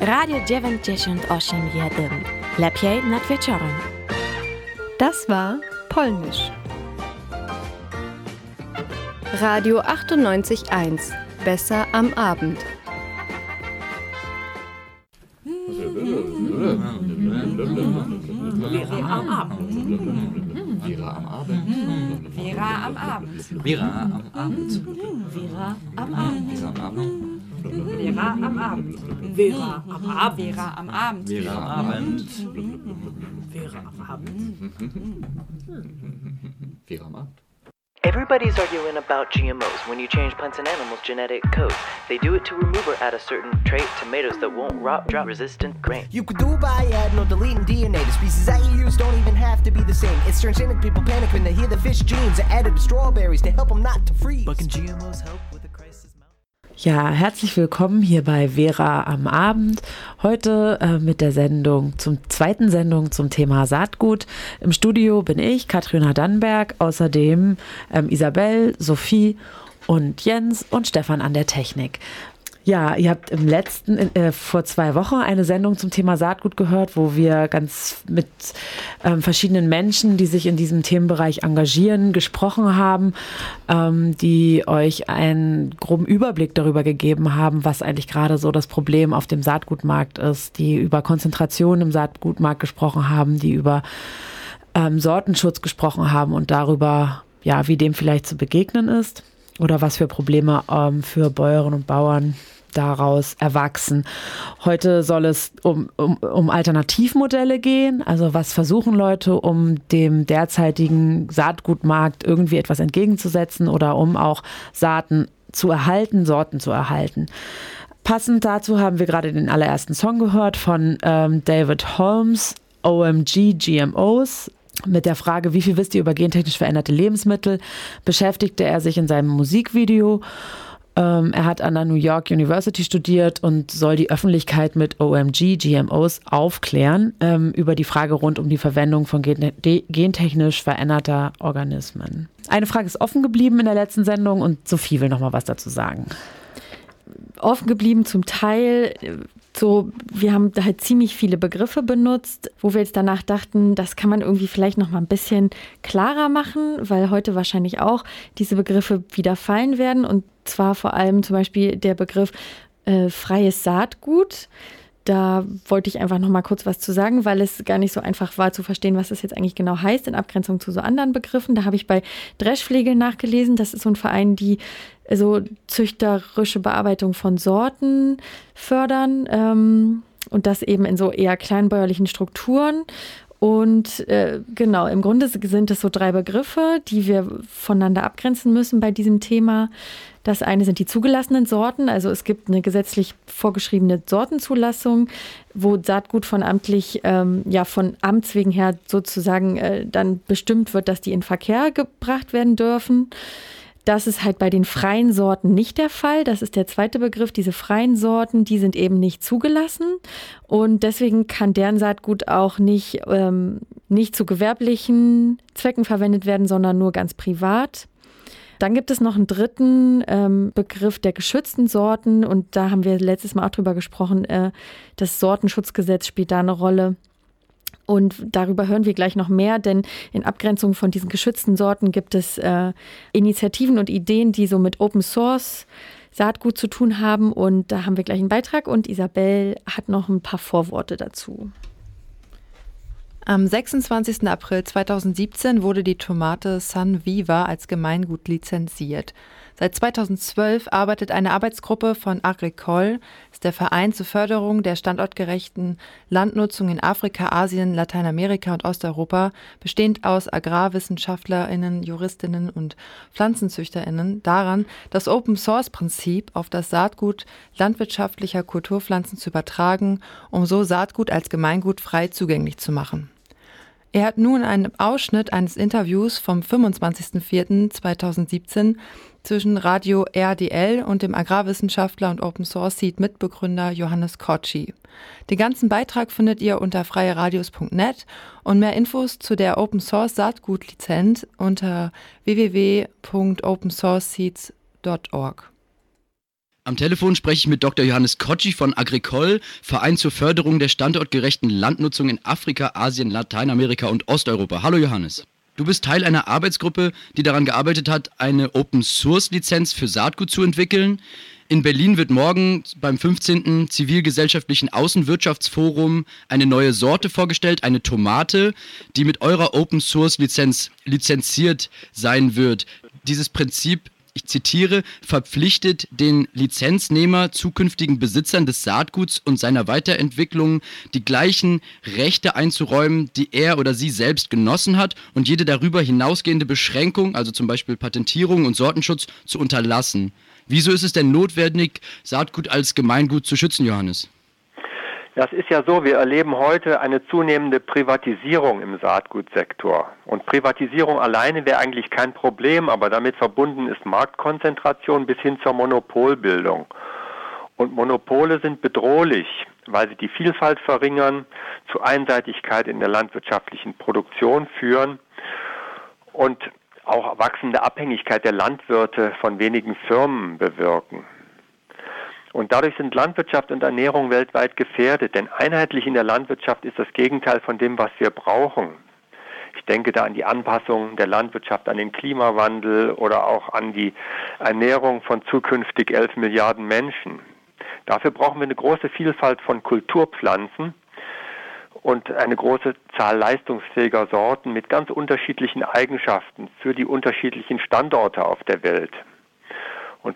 Radio 98,1. Lepiej nad wieczorem. Das war Polnisch. Radio 98.1. Besser am Abend. Vera am Abend. Vera am Abend. Vera am Abend. Vera am Abend. Vera am Abend. Vera am Abend. Vera am mhm, mhm, Abend. Vera am Abend. Vera am Abend. Vera am Abend. Vera am Abend. Vera am Abend. Everybody's arguing about GMOs when you change plants and animals' genetic code. They do it to remove or add a certain trait, tomatoes that won't rot, drought resistant grain. You could do by adding or deleting DNA. The species that you use don't even have to be the same. It's transgenic people panic when they hear the fish genes are added to strawberries to help them not to freeze. But can GMOs help with the crisis? Ja, herzlich willkommen hier bei Vera am Abend. Heute äh, mit der Sendung zum zweiten Sendung zum Thema Saatgut. Im Studio bin ich, Katrina Dannberg, außerdem ähm, Isabel, Sophie und Jens und Stefan an der Technik. Ja, ihr habt im letzten, äh, vor zwei Wochen eine Sendung zum Thema Saatgut gehört, wo wir ganz mit ähm, verschiedenen Menschen, die sich in diesem Themenbereich engagieren, gesprochen haben, ähm, die euch einen groben Überblick darüber gegeben haben, was eigentlich gerade so das Problem auf dem Saatgutmarkt ist, die über Konzentration im Saatgutmarkt gesprochen haben, die über ähm, Sortenschutz gesprochen haben und darüber, ja, wie dem vielleicht zu begegnen ist oder was für Probleme ähm, für Bäuerinnen und Bauern daraus erwachsen. Heute soll es um, um, um Alternativmodelle gehen. Also was versuchen Leute, um dem derzeitigen Saatgutmarkt irgendwie etwas entgegenzusetzen oder um auch Saaten zu erhalten, Sorten zu erhalten. Passend dazu haben wir gerade den allerersten Song gehört von ähm, David Holmes, OMG GMOs. Mit der Frage, wie viel wisst ihr über gentechnisch veränderte Lebensmittel, beschäftigte er sich in seinem Musikvideo. Ähm, er hat an der New York University studiert und soll die Öffentlichkeit mit OMG, GMOs aufklären ähm, über die Frage rund um die Verwendung von gentechnisch veränderter Organismen. Eine Frage ist offen geblieben in der letzten Sendung und Sophie will noch mal was dazu sagen. Offen geblieben zum Teil so, wir haben halt ziemlich viele Begriffe benutzt, wo wir jetzt danach dachten, das kann man irgendwie vielleicht noch mal ein bisschen klarer machen, weil heute wahrscheinlich auch diese Begriffe wieder fallen werden und zwar vor allem zum Beispiel der Begriff äh, freies Saatgut. Da wollte ich einfach noch mal kurz was zu sagen, weil es gar nicht so einfach war zu verstehen, was das jetzt eigentlich genau heißt in Abgrenzung zu so anderen Begriffen. Da habe ich bei Dreschflegel nachgelesen. Das ist so ein Verein, die so züchterische Bearbeitung von Sorten fördern ähm, und das eben in so eher kleinbäuerlichen Strukturen. Und äh, genau, im Grunde sind es so drei Begriffe, die wir voneinander abgrenzen müssen bei diesem Thema. Das eine sind die zugelassenen Sorten, also es gibt eine gesetzlich vorgeschriebene Sortenzulassung, wo Saatgut von amtlich, ähm, ja von Amts wegen her sozusagen äh, dann bestimmt wird, dass die in Verkehr gebracht werden dürfen. Das ist halt bei den freien Sorten nicht der Fall. Das ist der zweite Begriff. Diese freien Sorten, die sind eben nicht zugelassen. Und deswegen kann deren Saatgut auch nicht, ähm, nicht zu gewerblichen Zwecken verwendet werden, sondern nur ganz privat. Dann gibt es noch einen dritten ähm, Begriff der geschützten Sorten und da haben wir letztes Mal auch drüber gesprochen. Äh, das Sortenschutzgesetz spielt da eine Rolle. Und darüber hören wir gleich noch mehr, denn in Abgrenzung von diesen geschützten Sorten gibt es äh, Initiativen und Ideen, die so mit Open Source Saatgut zu tun haben. Und da haben wir gleich einen Beitrag und Isabel hat noch ein paar Vorworte dazu. Am 26. April 2017 wurde die Tomate San Viva als Gemeingut lizenziert. Seit 2012 arbeitet eine Arbeitsgruppe von Agricol, ist der Verein zur Förderung der standortgerechten Landnutzung in Afrika, Asien, Lateinamerika und Osteuropa, bestehend aus Agrarwissenschaftlerinnen, Juristinnen und Pflanzenzüchterinnen, daran, das Open-Source-Prinzip auf das Saatgut landwirtschaftlicher Kulturpflanzen zu übertragen, um so Saatgut als Gemeingut frei zugänglich zu machen. Er hat nun einen Ausschnitt eines Interviews vom 25.04.2017 zwischen Radio RDL und dem Agrarwissenschaftler und Open Source Seed Mitbegründer Johannes Kotschi. Den ganzen Beitrag findet ihr unter freieradios.net und mehr Infos zu der Open Source Saatgut Lizenz unter www.opensourceseeds.org. Am Telefon spreche ich mit Dr. Johannes Kotschi von Agricol, Verein zur Förderung der standortgerechten Landnutzung in Afrika, Asien, Lateinamerika und Osteuropa. Hallo Johannes. Du bist Teil einer Arbeitsgruppe, die daran gearbeitet hat, eine Open-Source-Lizenz für Saatgut zu entwickeln. In Berlin wird morgen beim 15. Zivilgesellschaftlichen Außenwirtschaftsforum eine neue Sorte vorgestellt, eine Tomate, die mit eurer Open-Source-Lizenz lizenziert sein wird. Dieses Prinzip ich zitiere, verpflichtet den Lizenznehmer zukünftigen Besitzern des Saatguts und seiner Weiterentwicklung die gleichen Rechte einzuräumen, die er oder sie selbst genossen hat und jede darüber hinausgehende Beschränkung, also zum Beispiel Patentierung und Sortenschutz, zu unterlassen. Wieso ist es denn notwendig, Saatgut als Gemeingut zu schützen, Johannes? Das ist ja so, wir erleben heute eine zunehmende Privatisierung im Saatgutsektor. Und Privatisierung alleine wäre eigentlich kein Problem, aber damit verbunden ist Marktkonzentration bis hin zur Monopolbildung. Und Monopole sind bedrohlich, weil sie die Vielfalt verringern, zu Einseitigkeit in der landwirtschaftlichen Produktion führen und auch wachsende Abhängigkeit der Landwirte von wenigen Firmen bewirken. Und dadurch sind Landwirtschaft und Ernährung weltweit gefährdet, denn einheitlich in der Landwirtschaft ist das Gegenteil von dem, was wir brauchen. Ich denke da an die Anpassung der Landwirtschaft an den Klimawandel oder auch an die Ernährung von zukünftig 11 Milliarden Menschen. Dafür brauchen wir eine große Vielfalt von Kulturpflanzen und eine große Zahl leistungsfähiger Sorten mit ganz unterschiedlichen Eigenschaften für die unterschiedlichen Standorte auf der Welt.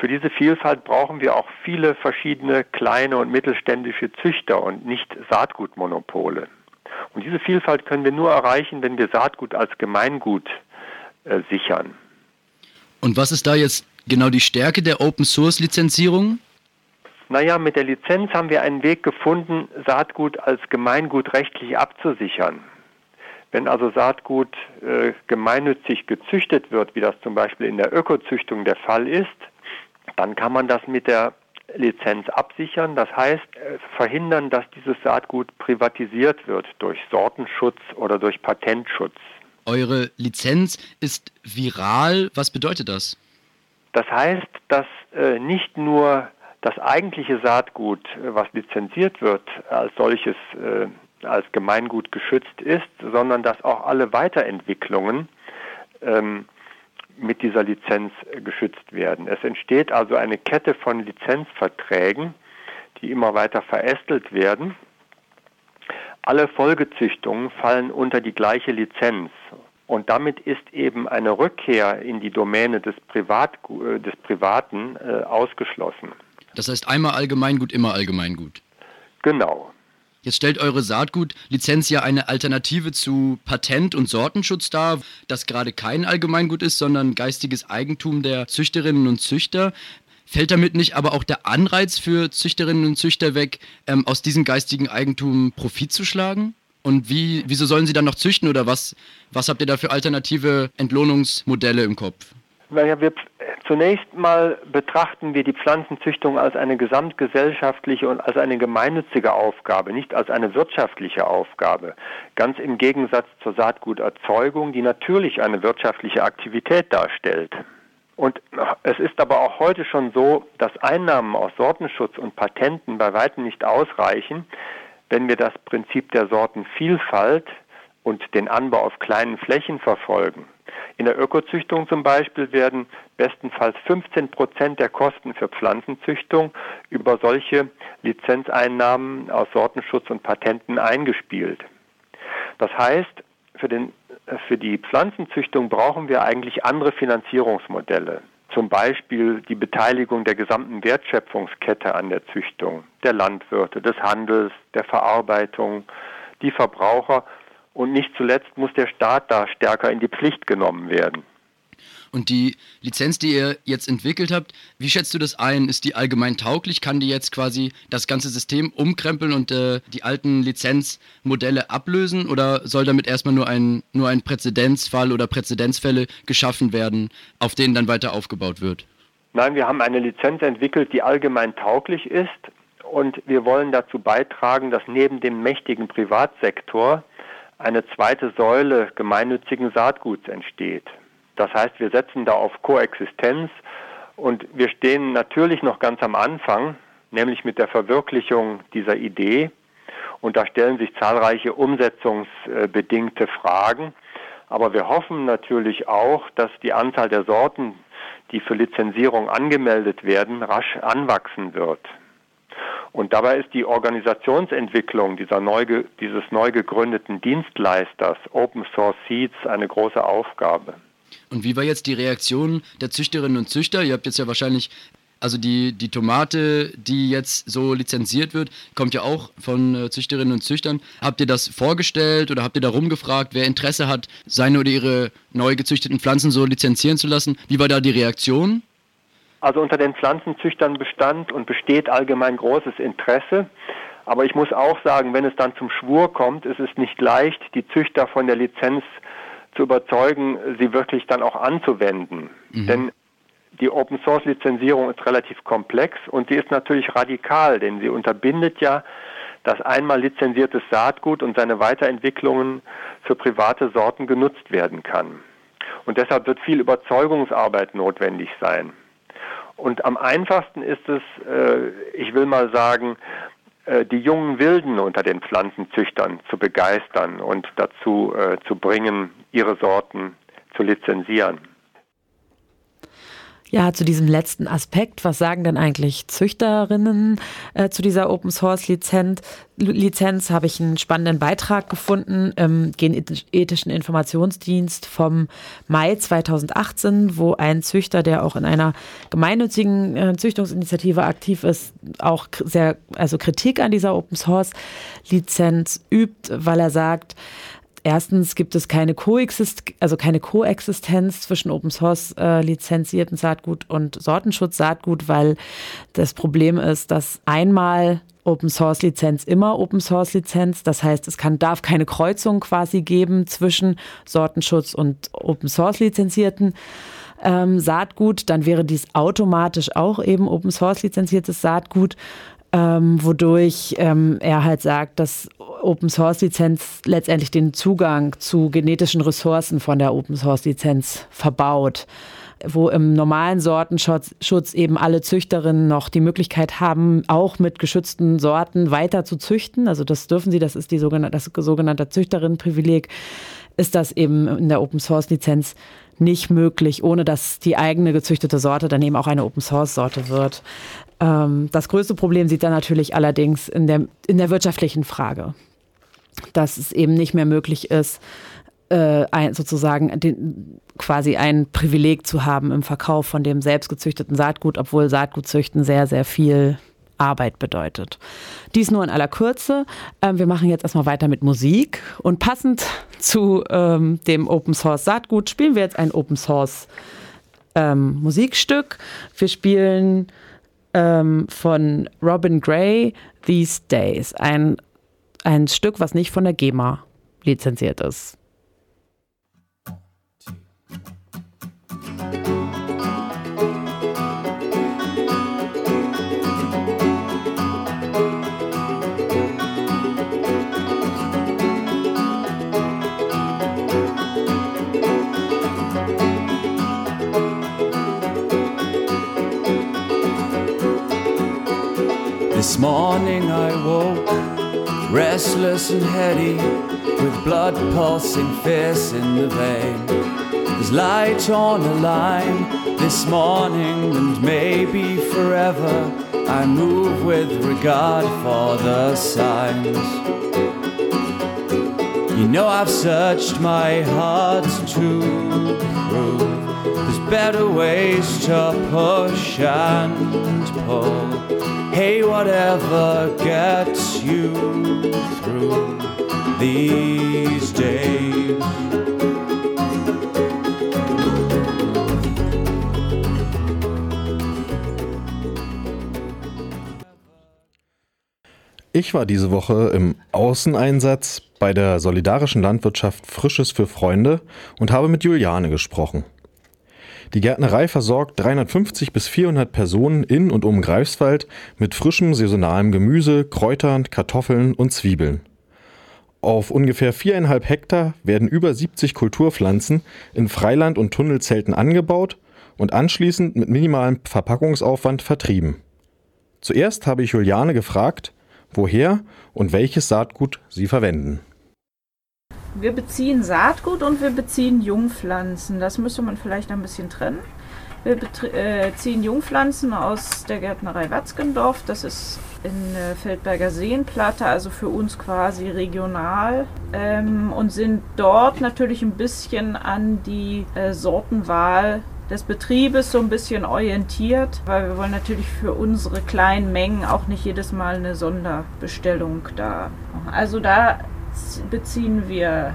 Für diese Vielfalt brauchen wir auch viele verschiedene kleine und mittelständische Züchter und nicht Saatgutmonopole. Und diese Vielfalt können wir nur erreichen, wenn wir Saatgut als Gemeingut äh, sichern. Und was ist da jetzt genau die Stärke der Open Source Lizenzierung? Naja, mit der Lizenz haben wir einen Weg gefunden, Saatgut als Gemeingut rechtlich abzusichern. Wenn also Saatgut äh, gemeinnützig gezüchtet wird, wie das zum Beispiel in der Ökozüchtung der Fall ist, dann kann man das mit der Lizenz absichern. Das heißt, äh, verhindern, dass dieses Saatgut privatisiert wird durch Sortenschutz oder durch Patentschutz. Eure Lizenz ist viral. Was bedeutet das? Das heißt, dass äh, nicht nur das eigentliche Saatgut, äh, was lizenziert wird, als solches äh, als Gemeingut geschützt ist, sondern dass auch alle Weiterentwicklungen ähm, mit dieser Lizenz äh, geschützt werden. Es entsteht also eine Kette von Lizenzverträgen, die immer weiter verästelt werden. Alle Folgezüchtungen fallen unter die gleiche Lizenz. Und damit ist eben eine Rückkehr in die Domäne des, Privat, äh, des Privaten äh, ausgeschlossen. Das heißt einmal Allgemeingut, immer Allgemeingut. Genau. Jetzt stellt eure Saatgutlizenz ja eine Alternative zu Patent- und Sortenschutz dar, das gerade kein Allgemeingut ist, sondern geistiges Eigentum der Züchterinnen und Züchter. Fällt damit nicht aber auch der Anreiz für Züchterinnen und Züchter weg, ähm, aus diesem geistigen Eigentum Profit zu schlagen? Und wie, wieso sollen sie dann noch züchten oder was, was habt ihr da für alternative Entlohnungsmodelle im Kopf? Naja, wir zunächst mal betrachten wir die Pflanzenzüchtung als eine gesamtgesellschaftliche und als eine gemeinnützige Aufgabe, nicht als eine wirtschaftliche Aufgabe. Ganz im Gegensatz zur Saatguterzeugung, die natürlich eine wirtschaftliche Aktivität darstellt. Und es ist aber auch heute schon so, dass Einnahmen aus Sortenschutz und Patenten bei weitem nicht ausreichen, wenn wir das Prinzip der Sortenvielfalt und den Anbau auf kleinen Flächen verfolgen. In der Ökozüchtung zum Beispiel werden bestenfalls 15 Prozent der Kosten für Pflanzenzüchtung über solche Lizenzeinnahmen aus Sortenschutz und Patenten eingespielt. Das heißt, für, den, für die Pflanzenzüchtung brauchen wir eigentlich andere Finanzierungsmodelle. Zum Beispiel die Beteiligung der gesamten Wertschöpfungskette an der Züchtung, der Landwirte, des Handels, der Verarbeitung, die Verbraucher und nicht zuletzt muss der Staat da stärker in die Pflicht genommen werden. Und die Lizenz, die ihr jetzt entwickelt habt, wie schätzt du das ein? Ist die allgemein tauglich? Kann die jetzt quasi das ganze System umkrempeln und äh, die alten Lizenzmodelle ablösen? Oder soll damit erstmal nur ein, nur ein Präzedenzfall oder Präzedenzfälle geschaffen werden, auf denen dann weiter aufgebaut wird? Nein, wir haben eine Lizenz entwickelt, die allgemein tauglich ist. Und wir wollen dazu beitragen, dass neben dem mächtigen Privatsektor eine zweite Säule gemeinnützigen Saatguts entsteht. Das heißt, wir setzen da auf Koexistenz Und wir stehen natürlich noch ganz am Anfang, nämlich mit der Verwirklichung dieser Idee. Und da stellen sich zahlreiche umsetzungsbedingte Fragen. Aber wir hoffen natürlich auch, dass die Anzahl der Sorten, die für Lizenzierung angemeldet werden, rasch anwachsen wird. Und dabei ist die Organisationsentwicklung dieser neu, dieses neu gegründeten Dienstleisters Open Source Seeds eine große Aufgabe. Und wie war jetzt die Reaktion der Züchterinnen und Züchter? Ihr habt jetzt ja wahrscheinlich, also die, die Tomate, die jetzt so lizenziert wird, kommt ja auch von äh, Züchterinnen und Züchtern. Habt ihr das vorgestellt oder habt ihr da rumgefragt, wer Interesse hat, seine oder ihre neu gezüchteten Pflanzen so lizenzieren zu lassen? Wie war da die Reaktion? Also unter den Pflanzenzüchtern bestand und besteht allgemein großes Interesse. Aber ich muss auch sagen, wenn es dann zum Schwur kommt, ist es nicht leicht, die Züchter von der Lizenz zu überzeugen, sie wirklich dann auch anzuwenden. Mhm. Denn die Open Source Lizenzierung ist relativ komplex und sie ist natürlich radikal, denn sie unterbindet ja dass einmal lizenziertes Saatgut und seine Weiterentwicklungen für private Sorten genutzt werden kann. Und deshalb wird viel Überzeugungsarbeit notwendig sein. Und am einfachsten ist es, äh, ich will mal sagen, äh, die jungen Wilden unter den Pflanzenzüchtern zu begeistern und dazu äh, zu bringen, ihre Sorten zu lizenzieren. Ja, zu diesem letzten Aspekt, was sagen denn eigentlich Züchterinnen äh, zu dieser Open Source Lizenz? Lizenz habe ich einen spannenden Beitrag gefunden im Genethischen Informationsdienst vom Mai 2018, wo ein Züchter, der auch in einer gemeinnützigen äh, Züchtungsinitiative aktiv ist, auch sehr also Kritik an dieser Open Source Lizenz übt, weil er sagt, Erstens gibt es keine Koexist also keine Koexistenz zwischen Open Source äh, lizenzierten Saatgut und Sortenschutz Saatgut, weil das Problem ist, dass einmal Open Source Lizenz immer Open Source Lizenz. Das heißt, es kann, darf keine Kreuzung quasi geben zwischen Sortenschutz und Open Source lizenzierten ähm, Saatgut. Dann wäre dies automatisch auch eben Open Source lizenziertes Saatgut ähm, wodurch ähm, er halt sagt, dass Open Source Lizenz letztendlich den Zugang zu genetischen Ressourcen von der Open Source Lizenz verbaut wo im normalen Sortenschutz eben alle Züchterinnen noch die Möglichkeit haben, auch mit geschützten Sorten weiter zu züchten. Also das dürfen sie, das ist die sogenannte, das sogenannte Züchterinnenprivileg, ist das eben in der Open Source Lizenz nicht möglich, ohne dass die eigene gezüchtete Sorte dann eben auch eine Open Source Sorte wird. Ähm, das größte Problem sieht er natürlich allerdings in der, in der wirtschaftlichen Frage, dass es eben nicht mehr möglich ist, äh, ein, sozusagen den, quasi ein Privileg zu haben im Verkauf von dem selbstgezüchteten Saatgut, obwohl Saatgutzüchten sehr, sehr viel Arbeit bedeutet. Dies nur in aller Kürze. Ähm, wir machen jetzt erstmal weiter mit Musik und passend zu ähm, dem Open Source Saatgut spielen wir jetzt ein Open Source ähm, Musikstück. Wir spielen ähm, von Robin Gray, These Days. Ein, ein Stück, was nicht von der GEMA lizenziert ist. This restless and heady, with blood pulsing fierce in the vein. There's light on a line this morning and maybe forever. I move with regard for the signs. You know I've searched my heart to prove there's better ways to push and pull. Hey, whatever gets you through these days. Ich war diese Woche im Außeneinsatz bei der solidarischen Landwirtschaft Frisches für Freunde und habe mit Juliane gesprochen. Die Gärtnerei versorgt 350 bis 400 Personen in und um Greifswald mit frischem saisonalem Gemüse, Kräutern, Kartoffeln und Zwiebeln. Auf ungefähr viereinhalb Hektar werden über 70 Kulturpflanzen in Freiland und Tunnelzelten angebaut und anschließend mit minimalem Verpackungsaufwand vertrieben. Zuerst habe ich Juliane gefragt, woher und welches Saatgut sie verwenden. Wir beziehen Saatgut und wir beziehen Jungpflanzen. Das müsste man vielleicht ein bisschen trennen. Wir beziehen äh, Jungpflanzen aus der Gärtnerei Watzgendorf. Das ist in äh, Feldberger Seenplatte, also für uns quasi regional. Ähm, und sind dort natürlich ein bisschen an die äh, Sortenwahl des Betriebes so ein bisschen orientiert, weil wir wollen natürlich für unsere kleinen Mengen auch nicht jedes Mal eine Sonderbestellung da. Also da beziehen wir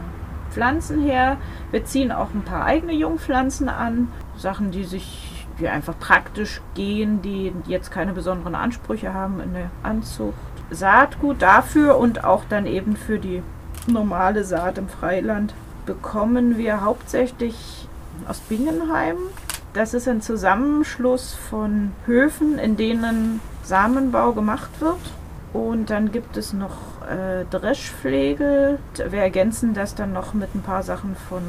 Pflanzen her. Wir ziehen auch ein paar eigene Jungpflanzen an. Sachen, die sich die einfach praktisch gehen, die jetzt keine besonderen Ansprüche haben in der Anzucht. Saatgut dafür und auch dann eben für die normale Saat im Freiland bekommen wir hauptsächlich aus Bingenheim. Das ist ein Zusammenschluss von Höfen, in denen Samenbau gemacht wird. Und dann gibt es noch äh, Dreschflegel. Wir ergänzen das dann noch mit ein paar Sachen von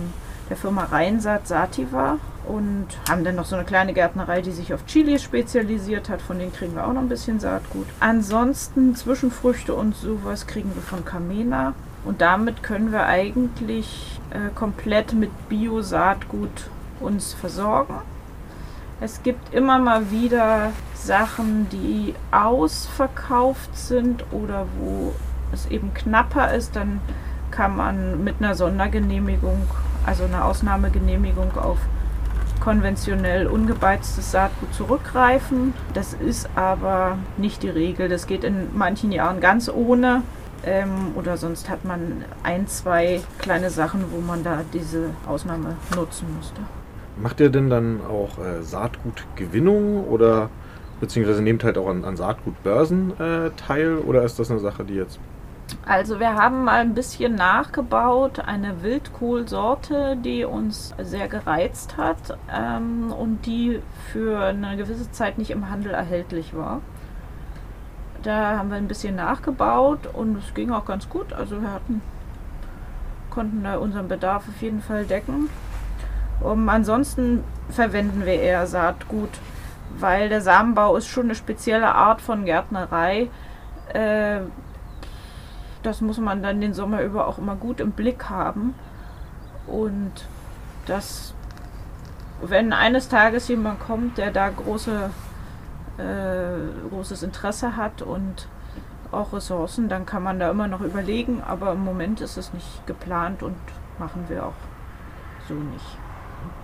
der Firma Rheinsaat Sativa und haben dann noch so eine kleine Gärtnerei, die sich auf Chili spezialisiert hat. Von denen kriegen wir auch noch ein bisschen Saatgut. Ansonsten Zwischenfrüchte und sowas kriegen wir von Camena. Und damit können wir eigentlich äh, komplett mit Bio-Saatgut uns versorgen. Es gibt immer mal wieder Sachen, die ausverkauft sind oder wo es eben knapper ist, dann kann man mit einer Sondergenehmigung, also einer Ausnahmegenehmigung auf konventionell ungebeiztes Saatgut zurückgreifen. Das ist aber nicht die Regel. Das geht in manchen Jahren ganz ohne. Ähm, oder sonst hat man ein, zwei kleine Sachen, wo man da diese Ausnahme nutzen müsste. Macht ihr denn dann auch äh, Saatgutgewinnung oder beziehungsweise nehmt halt auch an, an Saatgutbörsen äh, teil oder ist das eine Sache, die jetzt also wir haben mal ein bisschen nachgebaut, eine Wildkohlsorte, die uns sehr gereizt hat ähm, und die für eine gewisse Zeit nicht im Handel erhältlich war. Da haben wir ein bisschen nachgebaut und es ging auch ganz gut. Also wir hatten, konnten da unseren Bedarf auf jeden Fall decken. Um, ansonsten verwenden wir eher Saatgut, weil der Samenbau ist schon eine spezielle Art von Gärtnerei. Äh, das muss man dann den Sommer über auch immer gut im Blick haben. Und das, wenn eines Tages jemand kommt, der da große, äh, großes Interesse hat und auch Ressourcen, dann kann man da immer noch überlegen, aber im Moment ist es nicht geplant und machen wir auch so nicht.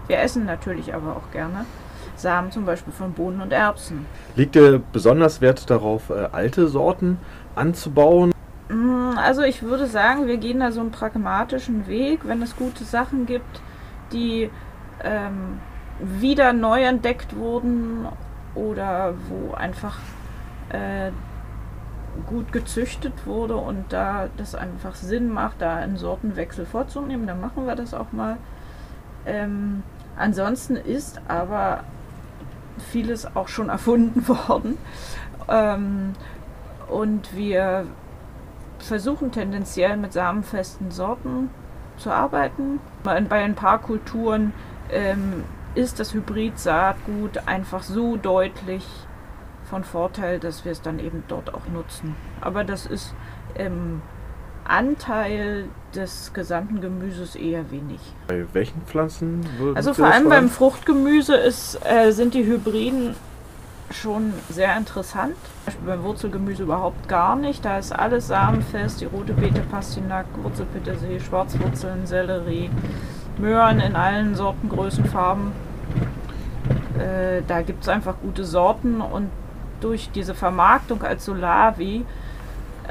Wir essen natürlich aber auch gerne Samen zum Beispiel von Bohnen und Erbsen. Liegt dir besonders Wert darauf, äh, alte Sorten anzubauen? Mm, also ich würde sagen, wir gehen da so einen pragmatischen Weg, wenn es gute Sachen gibt, die ähm, wieder neu entdeckt wurden oder wo einfach äh, gut gezüchtet wurde und da das einfach Sinn macht, da einen Sortenwechsel vorzunehmen, dann machen wir das auch mal. Ähm, ansonsten ist aber vieles auch schon erfunden worden. Ähm, und wir versuchen tendenziell mit samenfesten Sorten zu arbeiten. Bei ein paar Kulturen ähm, ist das Hybrid-Saatgut einfach so deutlich von Vorteil, dass wir es dann eben dort auch nutzen. Aber das ist im Anteil des gesamten Gemüses eher wenig. Bei welchen Pflanzen? Also vor allem beim Fruchtgemüse ist, äh, sind die Hybriden schon sehr interessant. Beim Wurzelgemüse überhaupt gar nicht. Da ist alles samenfest. Die rote Beete, Pastinak, Wurzelpetersilie, Schwarzwurzeln, Sellerie, Möhren in allen Sorten, Größen, Farben. Äh, da gibt es einfach gute Sorten und durch diese Vermarktung als Solavi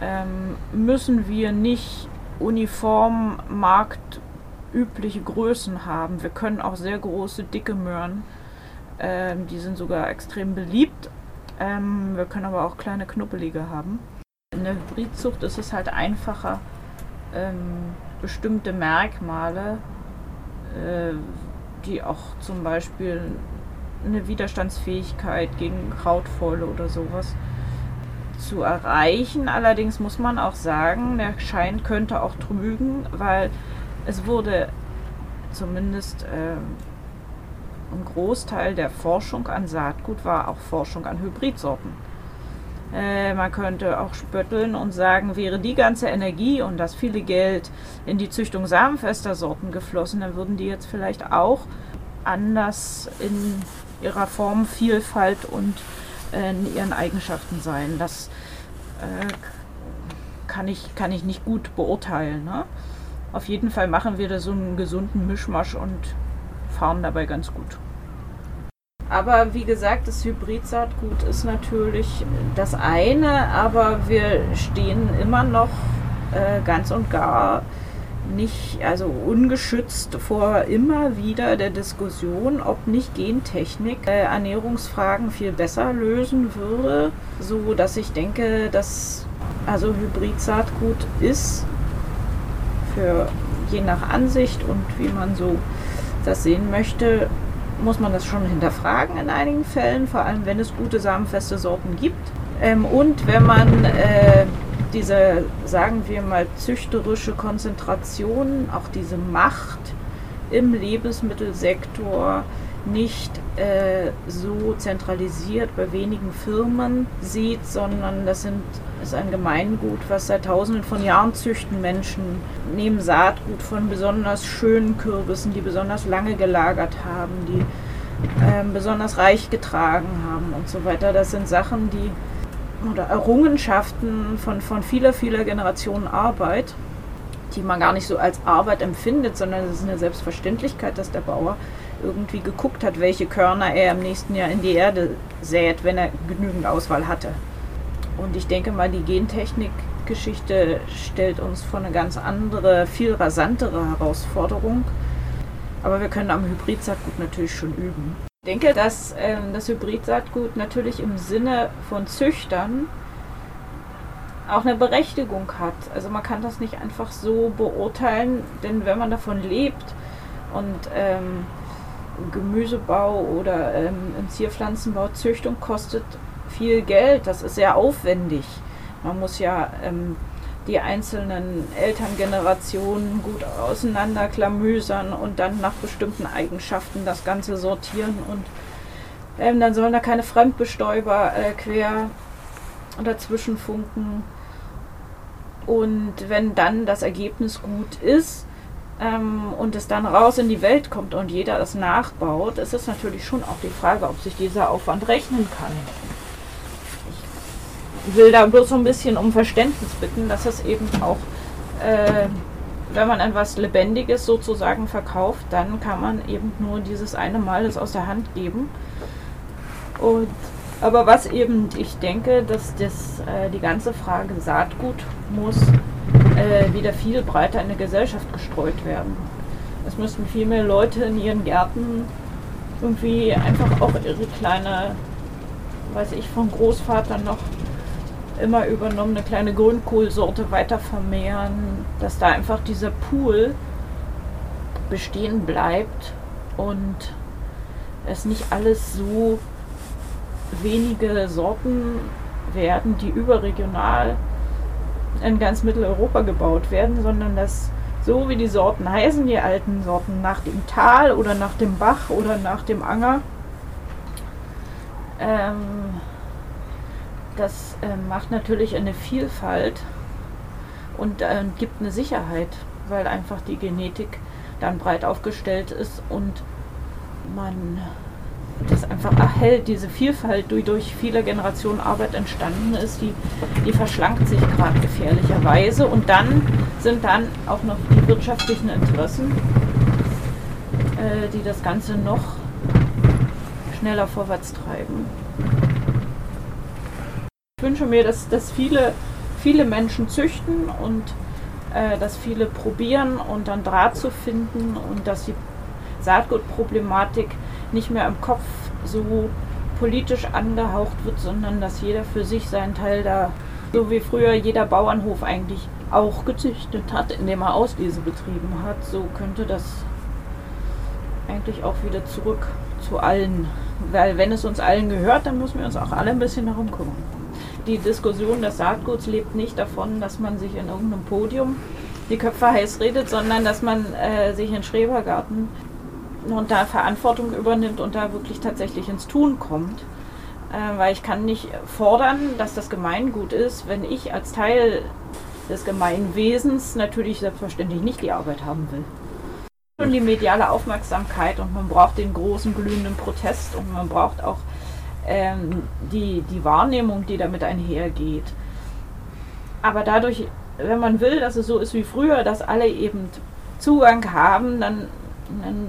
ähm, müssen wir nicht uniform marktübliche Größen haben. Wir können auch sehr große, dicke Möhren ähm, die sind sogar extrem beliebt. Ähm, wir können aber auch kleine knuppelige haben. In der Hybridzucht ist es halt einfacher, ähm, bestimmte Merkmale, äh, die auch zum Beispiel eine Widerstandsfähigkeit gegen Krautfäule oder sowas zu erreichen. Allerdings muss man auch sagen, der Schein könnte auch trügen, weil es wurde zumindest äh, ein Großteil der Forschung an Saatgut war auch Forschung an Hybridsorten. Äh, man könnte auch spötteln und sagen, wäre die ganze Energie und das viele Geld in die Züchtung samenfester Sorten geflossen, dann würden die jetzt vielleicht auch anders in ihrer Formvielfalt und äh, in ihren Eigenschaften sein. Das äh, kann, ich, kann ich nicht gut beurteilen. Ne? Auf jeden Fall machen wir da so einen gesunden Mischmasch und fahren dabei ganz gut. Aber wie gesagt, das Hybridsaatgut ist natürlich das eine, aber wir stehen immer noch äh, ganz und gar nicht, also ungeschützt vor immer wieder der Diskussion, ob nicht Gentechnik äh, Ernährungsfragen viel besser lösen würde, so dass ich denke, dass also Hybridsaatgut ist für je nach Ansicht und wie man so das sehen möchte, muss man das schon hinterfragen in einigen Fällen, vor allem wenn es gute samenfeste Sorten gibt. Ähm, und wenn man äh, diese, sagen wir mal, züchterische Konzentration, auch diese Macht im Lebensmittelsektor nicht äh, so zentralisiert bei wenigen Firmen sieht, sondern das sind, ist ein Gemeingut, was seit tausenden von Jahren züchten Menschen, nehmen Saatgut von besonders schönen Kürbissen, die besonders lange gelagert haben, die äh, besonders reich getragen haben und so weiter. Das sind Sachen, die oder Errungenschaften von, von vieler, vieler Generationen Arbeit, die man gar nicht so als Arbeit empfindet, sondern es ist eine Selbstverständlichkeit, dass der Bauer irgendwie geguckt hat, welche Körner er im nächsten Jahr in die Erde sät, wenn er genügend Auswahl hatte. Und ich denke mal, die Gentechnik-Geschichte stellt uns vor eine ganz andere, viel rasantere Herausforderung. Aber wir können am Hybridsaatgut natürlich schon üben. Ich denke, dass ähm, das Hybridsaatgut natürlich im Sinne von Züchtern auch eine Berechtigung hat. Also man kann das nicht einfach so beurteilen, denn wenn man davon lebt und ähm, Gemüsebau oder ähm, Zierpflanzenbau Züchtung kostet viel Geld. Das ist sehr aufwendig. Man muss ja ähm, die einzelnen Elterngenerationen gut auseinanderklamüsern und dann nach bestimmten Eigenschaften das Ganze sortieren und ähm, dann sollen da keine Fremdbestäuber äh, quer dazwischen funken. Und wenn dann das Ergebnis gut ist, ähm, und es dann raus in die Welt kommt und jeder es nachbaut, ist es natürlich schon auch die Frage, ob sich dieser Aufwand rechnen kann. Will da bloß so ein bisschen um Verständnis bitten, dass es eben auch, äh, wenn man etwas Lebendiges sozusagen verkauft, dann kann man eben nur dieses eine Mal das aus der Hand geben. Und, aber was eben, ich denke, dass das, äh, die ganze Frage Saatgut muss äh, wieder viel breiter in der Gesellschaft gestreut werden. Es müssten viel mehr Leute in ihren Gärten irgendwie einfach auch ihre kleine, weiß ich, von Großvater noch immer übernommene kleine Grünkohlsorte weiter vermehren, dass da einfach dieser Pool bestehen bleibt und es nicht alles so wenige Sorten werden, die überregional in ganz Mitteleuropa gebaut werden, sondern dass so wie die Sorten heißen, die alten Sorten nach dem Tal oder nach dem Bach oder nach dem Anger, ähm, das äh, macht natürlich eine Vielfalt und äh, gibt eine Sicherheit, weil einfach die Genetik dann breit aufgestellt ist und man das einfach erhält, diese Vielfalt, die durch viele Generationen Arbeit entstanden ist, die, die verschlankt sich gerade gefährlicherweise. Und dann sind dann auch noch die wirtschaftlichen Interessen, äh, die das Ganze noch schneller vorwärts treiben. Ich wünsche mir, dass, dass viele, viele Menschen züchten und äh, dass viele probieren und dann Draht zu finden und dass die Saatgutproblematik nicht mehr im Kopf so politisch angehaucht wird, sondern dass jeder für sich seinen Teil da, so wie früher jeder Bauernhof eigentlich auch gezüchtet hat, indem er Auslese betrieben hat, so könnte das eigentlich auch wieder zurück zu allen. Weil wenn es uns allen gehört, dann müssen wir uns auch alle ein bisschen darum kümmern. Die Diskussion des Saatguts lebt nicht davon, dass man sich in irgendeinem Podium die Köpfe heiß redet, sondern dass man äh, sich in Schrebergarten und da Verantwortung übernimmt und da wirklich tatsächlich ins Tun kommt. Äh, weil ich kann nicht fordern, dass das Gemeingut ist, wenn ich als Teil des Gemeinwesens natürlich selbstverständlich nicht die Arbeit haben will. Und die mediale Aufmerksamkeit und man braucht den großen glühenden Protest und man braucht auch ähm, die, die Wahrnehmung, die damit einhergeht. Aber dadurch, wenn man will, dass es so ist wie früher, dass alle eben Zugang haben, dann, dann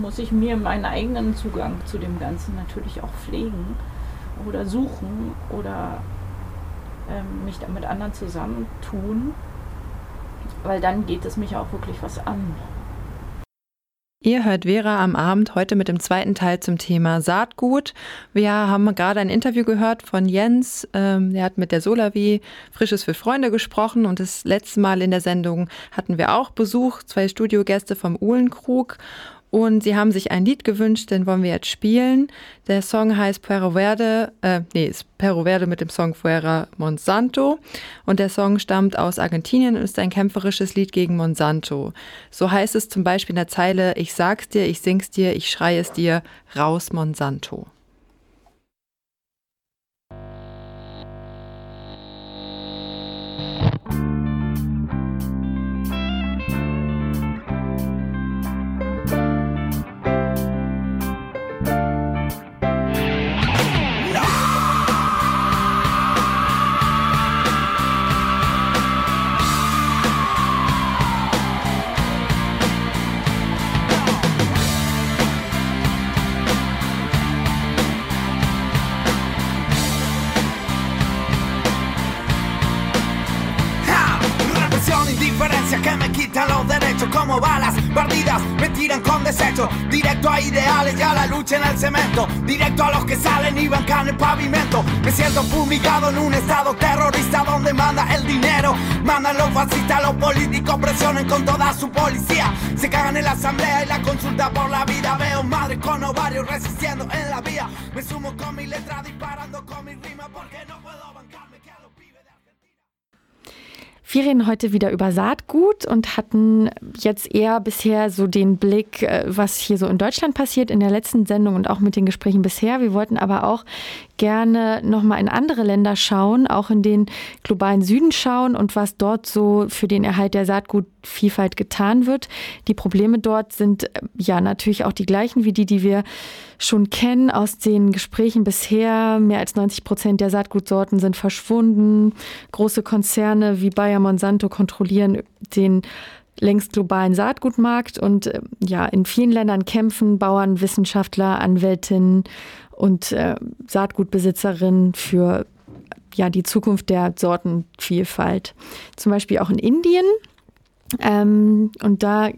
muss ich mir meinen eigenen Zugang zu dem Ganzen natürlich auch pflegen oder suchen oder ähm, mich mit anderen zusammentun, weil dann geht es mich auch wirklich was an. Ihr hört Vera am Abend heute mit dem zweiten Teil zum Thema Saatgut. Wir haben gerade ein Interview gehört von Jens. Ähm, der hat mit der Solavi Frisches für Freunde gesprochen und das letzte Mal in der Sendung hatten wir auch Besuch, zwei Studiogäste vom Uhlenkrug. Und sie haben sich ein Lied gewünscht, den wollen wir jetzt spielen. Der Song heißt Perro Verde, äh, nee, ist Perro Verde mit dem Song Fuera Monsanto. Und der Song stammt aus Argentinien und ist ein kämpferisches Lied gegen Monsanto. So heißt es zum Beispiel in der Zeile, ich sag's dir, ich sing's dir, ich schrei es dir, raus Monsanto. Que me quitan los derechos como balas perdidas me tiran con desecho. Directo a ideales y a la lucha en el cemento. Directo a los que salen y bancan el pavimento. Me siento fumigado en un estado terrorista donde manda el dinero. Mandan los fascistas los políticos presionen con toda su policía. Se cagan en la asamblea y la consulta por la vida. Veo madres con ovarios resistiendo en la vía. Me sumo con mi letra disparando con mi rima porque no Wir reden heute wieder über Saatgut und hatten jetzt eher bisher so den Blick, äh, was hier so in Deutschland passiert in der letzten Sendung und auch mit den Gesprächen bisher. Wir wollten aber auch gerne nochmal in andere Länder schauen, auch in den globalen Süden schauen und was dort so für den Erhalt der Saatgutvielfalt getan wird. Die Probleme dort sind äh, ja natürlich auch die gleichen wie die, die wir schon kennen aus den Gesprächen bisher. Mehr als 90 Prozent der Saatgutsorten sind verschwunden. Große Konzerne wie Bayer Monsanto kontrollieren den längst globalen Saatgutmarkt und äh, ja, in vielen Ländern kämpfen Bauern, Wissenschaftler, Anwältinnen und äh, Saatgutbesitzerinnen für ja, die Zukunft der Sortenvielfalt. Zum Beispiel auch in Indien. Ähm, und da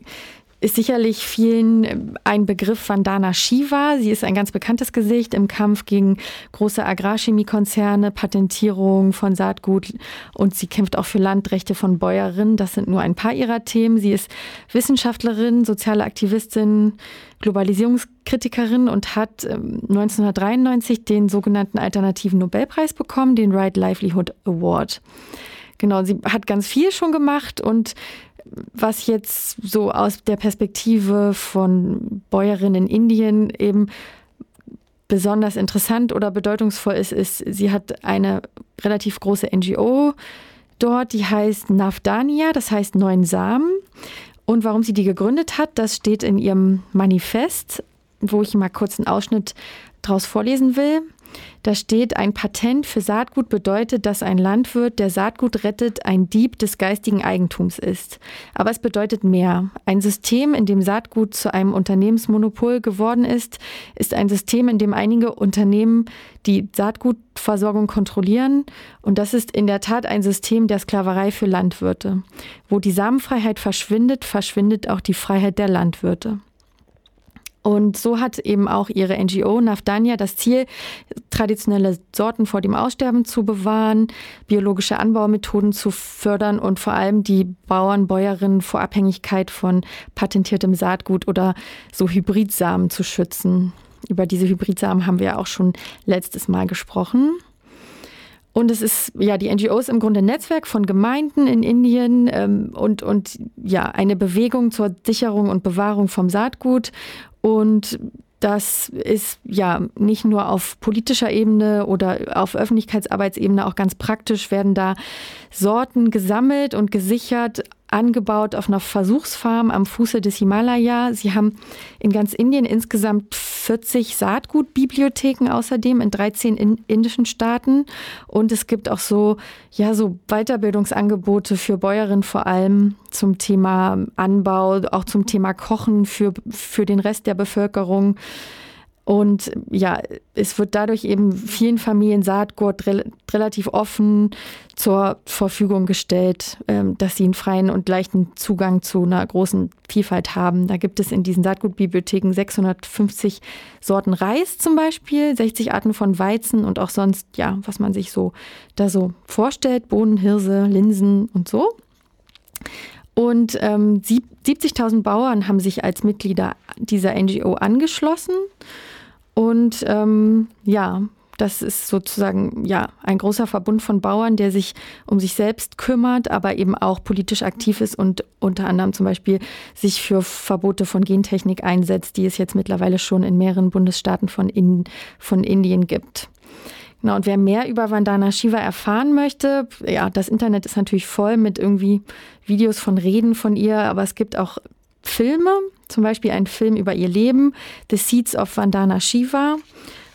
ist sicherlich vielen äh, ein Begriff Vandana Shiva. Sie ist ein ganz bekanntes Gesicht im Kampf gegen große Agrarchemiekonzerne, Patentierung von Saatgut und sie kämpft auch für Landrechte von Bäuerinnen. Das sind nur ein paar ihrer Themen. Sie ist Wissenschaftlerin, soziale Aktivistin, Globalisierungskritikerin und hat 1993 ähm, den sogenannten alternativen Nobelpreis bekommen, den Right Livelihood Award. Genau, sie hat ganz viel schon gemacht und was jetzt so aus der Perspektive von Bäuerinnen in Indien eben besonders interessant oder bedeutungsvoll ist, ist, sie hat eine relativ große NGO dort, die heißt Navdania, das heißt Neuen Samen. Und warum sie die gegründet hat, das steht in ihrem Manifest, wo ich mal kurz einen Ausschnitt daraus vorlesen will. Da steht, ein Patent für Saatgut bedeutet, dass ein Landwirt, der Saatgut rettet, ein Dieb des geistigen Eigentums ist. Aber es bedeutet mehr. Ein System, in dem Saatgut zu einem Unternehmensmonopol geworden ist, ist ein System, in dem einige Unternehmen die Saatgutversorgung kontrollieren. Und das ist in der Tat ein System der Sklaverei für Landwirte. Wo die Samenfreiheit verschwindet, verschwindet auch die Freiheit der Landwirte. Und so hat eben auch ihre NGO Nafdania das Ziel, traditionelle Sorten vor dem Aussterben zu bewahren, biologische Anbaumethoden zu fördern und vor allem die Bauern, Bäuerinnen vor Abhängigkeit von patentiertem Saatgut oder so Hybridsamen zu schützen. Über diese Hybridsamen haben wir auch schon letztes Mal gesprochen. Und es ist ja die NGO ist im Grunde ein Netzwerk von Gemeinden in Indien ähm, und, und ja eine Bewegung zur Sicherung und Bewahrung vom Saatgut Und das ist ja nicht nur auf politischer Ebene oder auf Öffentlichkeitsarbeitsebene auch ganz praktisch, werden da Sorten gesammelt und gesichert, angebaut auf einer Versuchsfarm am Fuße des Himalaya. Sie haben in ganz Indien insgesamt 40 Saatgutbibliotheken außerdem in 13 in indischen Staaten. Und es gibt auch so, ja, so Weiterbildungsangebote für Bäuerinnen vor allem zum Thema Anbau, auch zum Thema Kochen für, für den Rest der Bevölkerung. Und ja, es wird dadurch eben vielen Familien Saatgut re relativ offen zur Verfügung gestellt, ähm, dass sie einen freien und leichten Zugang zu einer großen Vielfalt haben. Da gibt es in diesen Saatgutbibliotheken 650 Sorten Reis zum Beispiel, 60 Arten von Weizen und auch sonst, ja, was man sich so da so vorstellt, Bohnen, Hirse, Linsen und so. Und ähm, 70.000 Bauern haben sich als Mitglieder dieser NGO angeschlossen. Und ähm, ja, das ist sozusagen ja ein großer Verbund von Bauern, der sich um sich selbst kümmert, aber eben auch politisch aktiv ist und unter anderem zum Beispiel sich für Verbote von Gentechnik einsetzt, die es jetzt mittlerweile schon in mehreren Bundesstaaten von, in, von Indien gibt. Genau, und wer mehr über Vandana Shiva erfahren möchte, ja, das Internet ist natürlich voll mit irgendwie Videos von Reden von ihr, aber es gibt auch Filme, zum Beispiel ein Film über ihr Leben, The Seeds of Vandana Shiva.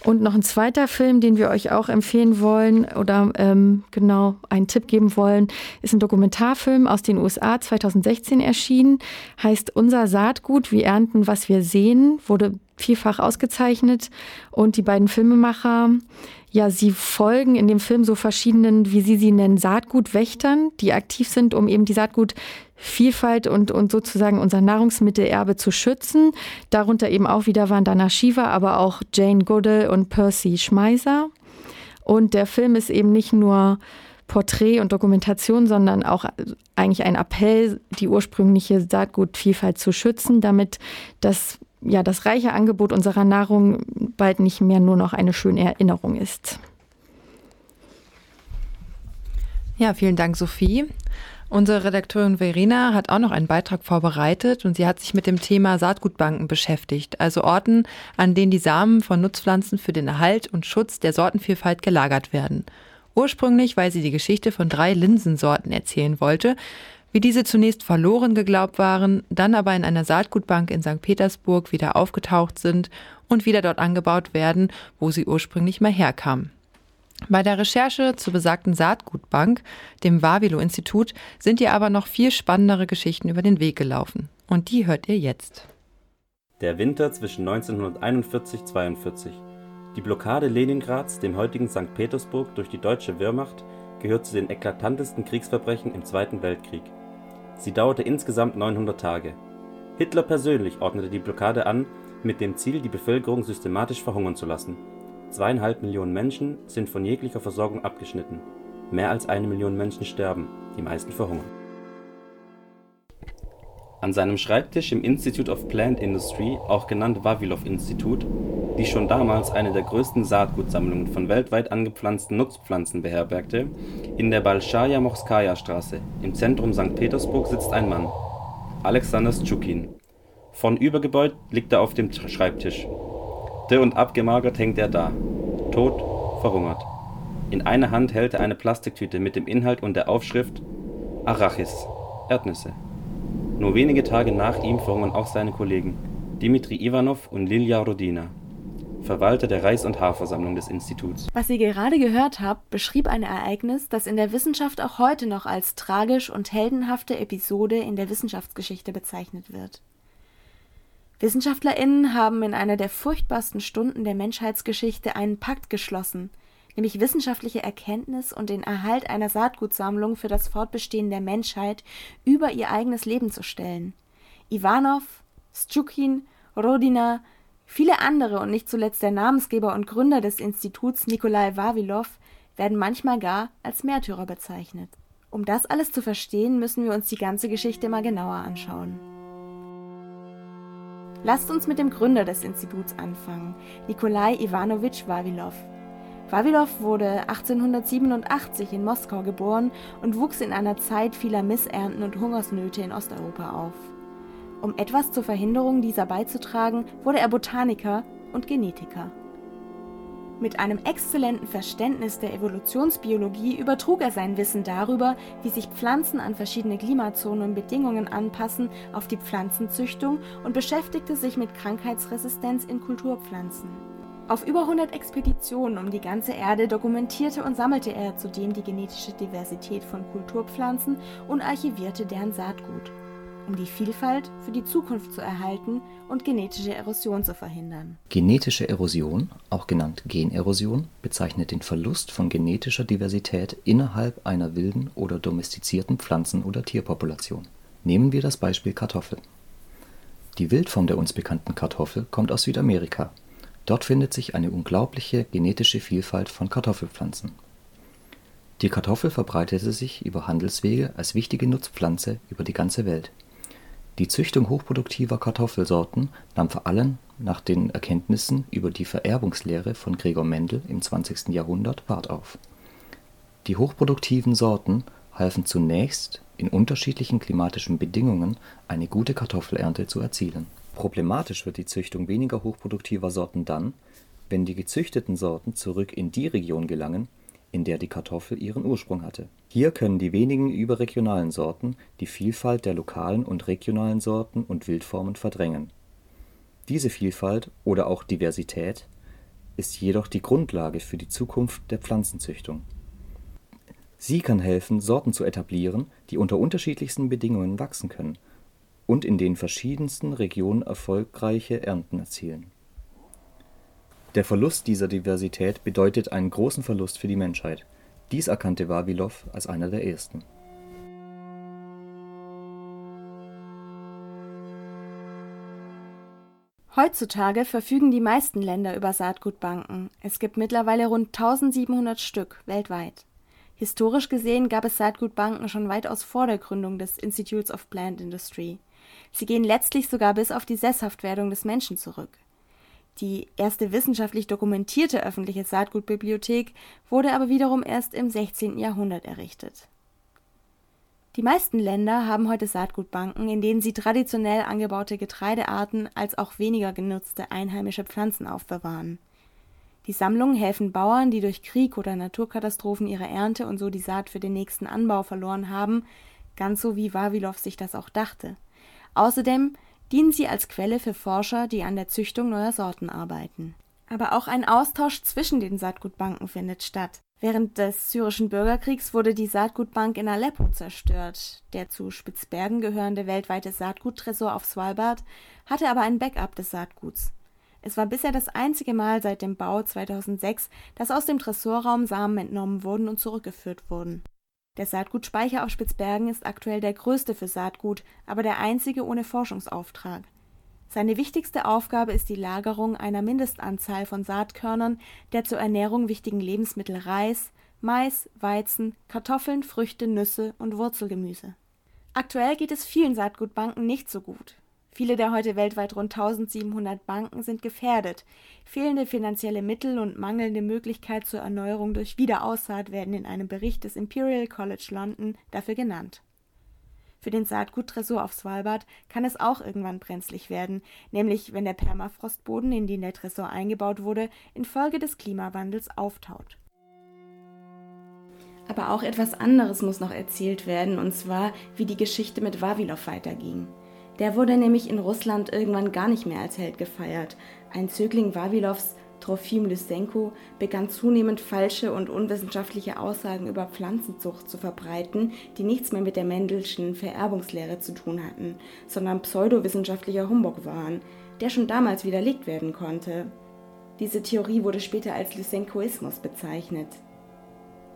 Und noch ein zweiter Film, den wir euch auch empfehlen wollen oder ähm, genau einen Tipp geben wollen, ist ein Dokumentarfilm aus den USA 2016 erschienen, heißt Unser Saatgut, wir ernten, was wir sehen, wurde vielfach ausgezeichnet. Und die beiden Filmemacher, ja, sie folgen in dem Film so verschiedenen, wie sie sie nennen, Saatgutwächtern, die aktiv sind, um eben die Saatgutvielfalt und, und sozusagen unser Nahrungsmittelerbe zu schützen. Darunter eben auch wieder Vandana Shiva, aber auch Jane Goodall und Percy Schmeiser. Und der Film ist eben nicht nur Porträt und Dokumentation, sondern auch eigentlich ein Appell, die ursprüngliche Saatgutvielfalt zu schützen, damit das ja, das reiche Angebot unserer Nahrung bald nicht mehr nur noch eine schöne Erinnerung ist. Ja, vielen Dank, Sophie. Unsere Redakteurin Verena hat auch noch einen Beitrag vorbereitet und sie hat sich mit dem Thema Saatgutbanken beschäftigt, also Orten, an denen die Samen von Nutzpflanzen für den Erhalt und Schutz der Sortenvielfalt gelagert werden. Ursprünglich, weil sie die Geschichte von drei Linsensorten erzählen wollte, wie diese zunächst verloren geglaubt waren, dann aber in einer Saatgutbank in St. Petersburg wieder aufgetaucht sind und wieder dort angebaut werden, wo sie ursprünglich mal herkamen. Bei der Recherche zur besagten Saatgutbank, dem Wavilo-Institut, sind ihr aber noch viel spannendere Geschichten über den Weg gelaufen. Und die hört ihr jetzt. Der Winter zwischen 1941-42. Die Blockade Leningrads, dem heutigen St. Petersburg, durch die deutsche Wehrmacht gehört zu den eklatantesten Kriegsverbrechen im Zweiten Weltkrieg. Sie dauerte insgesamt 900 Tage. Hitler persönlich ordnete die Blockade an, mit dem Ziel, die Bevölkerung systematisch verhungern zu lassen. Zweieinhalb Millionen Menschen sind von jeglicher Versorgung abgeschnitten. Mehr als eine Million Menschen sterben, die meisten verhungern. An seinem Schreibtisch im Institute of Plant Industry, auch genannt Vavilov-Institut, die schon damals eine der größten Saatgutsammlungen von weltweit angepflanzten Nutzpflanzen beherbergte, in der Balschaja-Morskaja-Straße im Zentrum St. Petersburg sitzt ein Mann, Alexander Stschukhin. Vornübergebeugt liegt er auf dem Schreibtisch. Dürr und abgemagert hängt er da, tot, verhungert. In einer Hand hält er eine Plastiktüte mit dem Inhalt und der Aufschrift Arachis, Erdnüsse. Nur wenige Tage nach ihm verhungern auch seine Kollegen Dimitri Ivanov und Lilja Rodina, Verwalter der Reis- und Haarversammlung des Instituts. Was ihr gerade gehört habt, beschrieb ein Ereignis, das in der Wissenschaft auch heute noch als tragisch und heldenhafte Episode in der Wissenschaftsgeschichte bezeichnet wird. WissenschaftlerInnen haben in einer der furchtbarsten Stunden der Menschheitsgeschichte einen Pakt geschlossen, nämlich wissenschaftliche Erkenntnis und den Erhalt einer Saatgutsammlung für das Fortbestehen der Menschheit über ihr eigenes Leben zu stellen. Ivanov, Stschukhin, Rodina, viele andere und nicht zuletzt der Namensgeber und Gründer des Instituts Nikolai Vavilov werden manchmal gar als Märtyrer bezeichnet. Um das alles zu verstehen, müssen wir uns die ganze Geschichte mal genauer anschauen. Lasst uns mit dem Gründer des Instituts anfangen, Nikolai Ivanovich Vavilov. Vavilov wurde 1887 in Moskau geboren und wuchs in einer Zeit vieler Missernten und Hungersnöte in Osteuropa auf. Um etwas zur Verhinderung dieser beizutragen, wurde er Botaniker und Genetiker. Mit einem exzellenten Verständnis der Evolutionsbiologie übertrug er sein Wissen darüber, wie sich Pflanzen an verschiedene Klimazonen und Bedingungen anpassen, auf die Pflanzenzüchtung und beschäftigte sich mit Krankheitsresistenz in Kulturpflanzen. Auf über 100 Expeditionen um die ganze Erde dokumentierte und sammelte er zudem die genetische Diversität von Kulturpflanzen und archivierte deren Saatgut um die Vielfalt für die Zukunft zu erhalten und genetische Erosion zu verhindern. Genetische Erosion, auch genannt Generosion, bezeichnet den Verlust von genetischer Diversität innerhalb einer wilden oder domestizierten Pflanzen- oder Tierpopulation. Nehmen wir das Beispiel Kartoffel. Die Wildform der uns bekannten Kartoffel kommt aus Südamerika. Dort findet sich eine unglaubliche genetische Vielfalt von Kartoffelpflanzen. Die Kartoffel verbreitete sich über Handelswege als wichtige Nutzpflanze über die ganze Welt die Züchtung hochproduktiver Kartoffelsorten nahm vor allem nach den Erkenntnissen über die Vererbungslehre von Gregor Mendel im 20. Jahrhundert Fahrt auf. Die hochproduktiven Sorten halfen zunächst, in unterschiedlichen klimatischen Bedingungen eine gute Kartoffelernte zu erzielen. Problematisch wird die Züchtung weniger hochproduktiver Sorten dann, wenn die gezüchteten Sorten zurück in die Region gelangen in der die Kartoffel ihren Ursprung hatte. Hier können die wenigen überregionalen Sorten die Vielfalt der lokalen und regionalen Sorten und Wildformen verdrängen. Diese Vielfalt oder auch Diversität ist jedoch die Grundlage für die Zukunft der Pflanzenzüchtung. Sie kann helfen, Sorten zu etablieren, die unter unterschiedlichsten Bedingungen wachsen können und in den verschiedensten Regionen erfolgreiche Ernten erzielen der Verlust dieser Diversität bedeutet einen großen Verlust für die Menschheit. Dies erkannte Wawilow als einer der ersten. Heutzutage verfügen die meisten Länder über Saatgutbanken. Es gibt mittlerweile rund 1700 Stück weltweit. Historisch gesehen gab es Saatgutbanken schon weitaus vor der Gründung des Institutes of Plant Industry. Sie gehen letztlich sogar bis auf die Sesshaftwerdung des Menschen zurück. Die erste wissenschaftlich dokumentierte öffentliche Saatgutbibliothek wurde aber wiederum erst im 16. Jahrhundert errichtet. Die meisten Länder haben heute Saatgutbanken, in denen sie traditionell angebaute Getreidearten als auch weniger genutzte einheimische Pflanzen aufbewahren. Die Sammlungen helfen Bauern, die durch Krieg oder Naturkatastrophen ihre Ernte und so die Saat für den nächsten Anbau verloren haben, ganz so wie Wawilow sich das auch dachte. Außerdem dienen sie als Quelle für Forscher, die an der Züchtung neuer Sorten arbeiten. Aber auch ein Austausch zwischen den Saatgutbanken findet statt. Während des syrischen Bürgerkriegs wurde die Saatgutbank in Aleppo zerstört. Der zu Spitzbergen gehörende weltweite Saatguttresor auf Svalbard hatte aber ein Backup des Saatguts. Es war bisher das einzige Mal seit dem Bau 2006, dass aus dem Tresorraum Samen entnommen wurden und zurückgeführt wurden. Der Saatgutspeicher auf Spitzbergen ist aktuell der größte für Saatgut, aber der einzige ohne Forschungsauftrag. Seine wichtigste Aufgabe ist die Lagerung einer Mindestanzahl von Saatkörnern der zur Ernährung wichtigen Lebensmittel Reis, Mais, Weizen, Kartoffeln, Früchte, Nüsse und Wurzelgemüse. Aktuell geht es vielen Saatgutbanken nicht so gut. Viele der heute weltweit rund 1700 Banken sind gefährdet. Fehlende finanzielle Mittel und mangelnde Möglichkeit zur Erneuerung durch Wiederaussaat werden in einem Bericht des Imperial College London dafür genannt. Für den Saatguttresor auf Svalbard kann es auch irgendwann brenzlig werden, nämlich wenn der Permafrostboden, in den der Tresor eingebaut wurde, infolge des Klimawandels auftaut. Aber auch etwas anderes muss noch erzählt werden, und zwar, wie die Geschichte mit Wawilow weiterging. Der wurde nämlich in Russland irgendwann gar nicht mehr als Held gefeiert. Ein Zögling Wawilows, Trofim Lysenko, begann zunehmend falsche und unwissenschaftliche Aussagen über Pflanzenzucht zu verbreiten, die nichts mehr mit der Mendelschen Vererbungslehre zu tun hatten, sondern pseudowissenschaftlicher Humbug waren, der schon damals widerlegt werden konnte. Diese Theorie wurde später als Lysenkoismus bezeichnet.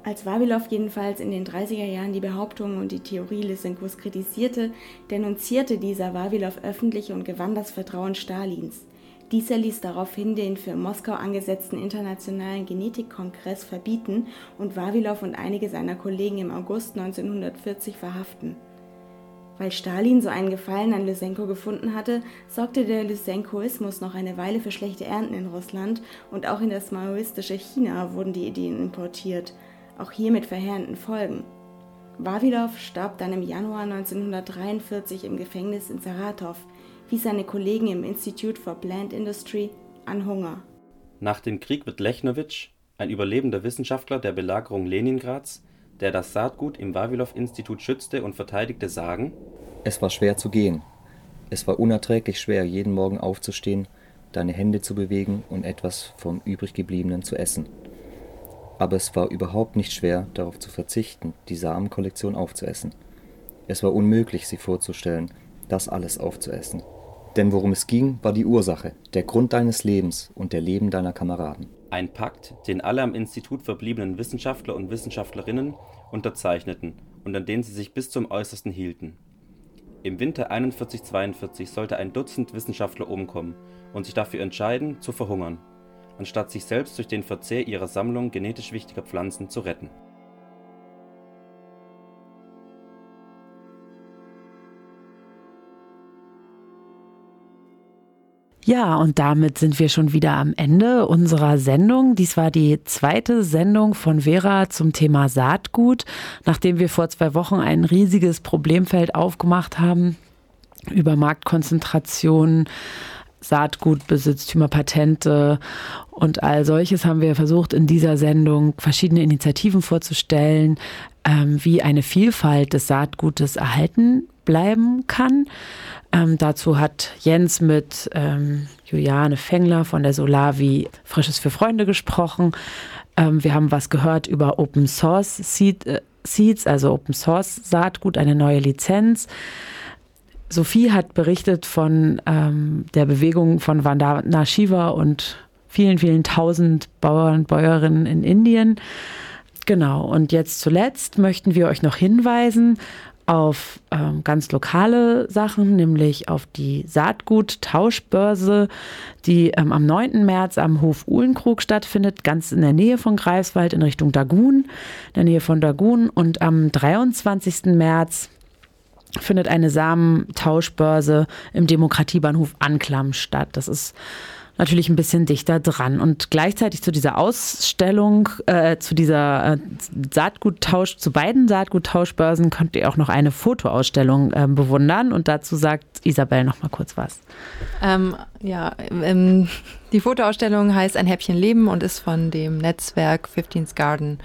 Als Wawilow jedenfalls in den 30er Jahren die Behauptungen und die Theorie Lysenkos kritisierte, denunzierte dieser Wawilow öffentlich und gewann das Vertrauen Stalins. Dieser ließ daraufhin den für Moskau angesetzten Internationalen Genetikkongress verbieten und Wawilow und einige seiner Kollegen im August 1940 verhaften. Weil Stalin so einen Gefallen an Lysenko gefunden hatte, sorgte der Lysenkoismus noch eine Weile für schlechte Ernten in Russland und auch in das maoistische China wurden die Ideen importiert – auch hier mit verheerenden Folgen. Wawilow starb dann im Januar 1943 im Gefängnis in Saratov, wie seine Kollegen im Institute for Plant Industry, an Hunger. Nach dem Krieg wird Lechnowitsch, ein überlebender Wissenschaftler der Belagerung Leningrads, der das Saatgut im Wawilow-Institut schützte und verteidigte, sagen: Es war schwer zu gehen. Es war unerträglich schwer, jeden Morgen aufzustehen, deine Hände zu bewegen und etwas vom übriggebliebenen zu essen. Aber es war überhaupt nicht schwer, darauf zu verzichten, die Samenkollektion aufzuessen. Es war unmöglich, sich vorzustellen, das alles aufzuessen. Denn worum es ging, war die Ursache, der Grund deines Lebens und der Leben deiner Kameraden. Ein Pakt, den alle am Institut verbliebenen Wissenschaftler und Wissenschaftlerinnen unterzeichneten und an den sie sich bis zum Äußersten hielten. Im Winter 41/42 sollte ein Dutzend Wissenschaftler umkommen und sich dafür entscheiden, zu verhungern, anstatt sich selbst durch den Verzehr ihrer Sammlung genetisch wichtiger Pflanzen zu retten. Ja, und damit sind wir schon wieder am Ende unserer Sendung. Dies war die zweite Sendung von Vera zum Thema Saatgut, nachdem wir vor zwei Wochen ein riesiges Problemfeld aufgemacht haben über Marktkonzentration, Saatgutbesitztümer, Patente und all solches haben wir versucht in dieser Sendung verschiedene Initiativen vorzustellen, ähm, wie eine Vielfalt des Saatgutes erhalten bleiben kann. Ähm, dazu hat Jens mit ähm, Juliane Fengler von der Solavi Frisches für Freunde gesprochen. Ähm, wir haben was gehört über Open Source Seed, äh, Seeds, also Open Source Saatgut, eine neue Lizenz. Sophie hat berichtet von ähm, der Bewegung von Vandana Shiva und vielen, vielen tausend Bauern und Bäuerinnen in Indien. Genau, und jetzt zuletzt möchten wir euch noch hinweisen auf ähm, ganz lokale Sachen, nämlich auf die Saatgut-Tauschbörse, die ähm, am 9. März am Hof Uhlenkrug stattfindet, ganz in der Nähe von Greifswald in Richtung Dagun, in der Nähe von Dagun. Und am 23. März findet eine Samentauschbörse im Demokratiebahnhof Anklam statt. Das ist natürlich ein bisschen dichter dran. Und gleichzeitig zu dieser Ausstellung, äh, zu dieser äh, Saatguttausch, zu beiden Saatguttauschbörsen könnt ihr auch noch eine Fotoausstellung äh, bewundern. Und dazu sagt Isabel noch mal kurz was. Ähm, ja, ähm, die Fotoausstellung heißt Ein Häppchen Leben und ist von dem Netzwerk 15's Garden,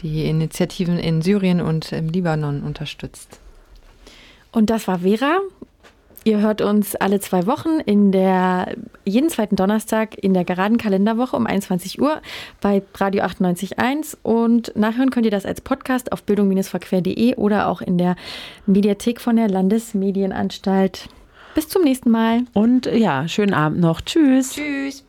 die Initiativen in Syrien und im Libanon unterstützt. Und das war Vera. Ihr hört uns alle zwei Wochen in der jeden zweiten Donnerstag in der geraden Kalenderwoche um 21 Uhr bei Radio 98.1 und nachhören könnt ihr das als Podcast auf bildung-verquer.de oder auch in der Mediathek von der Landesmedienanstalt. Bis zum nächsten Mal. Und ja, schönen Abend noch. Tschüss. Tschüss.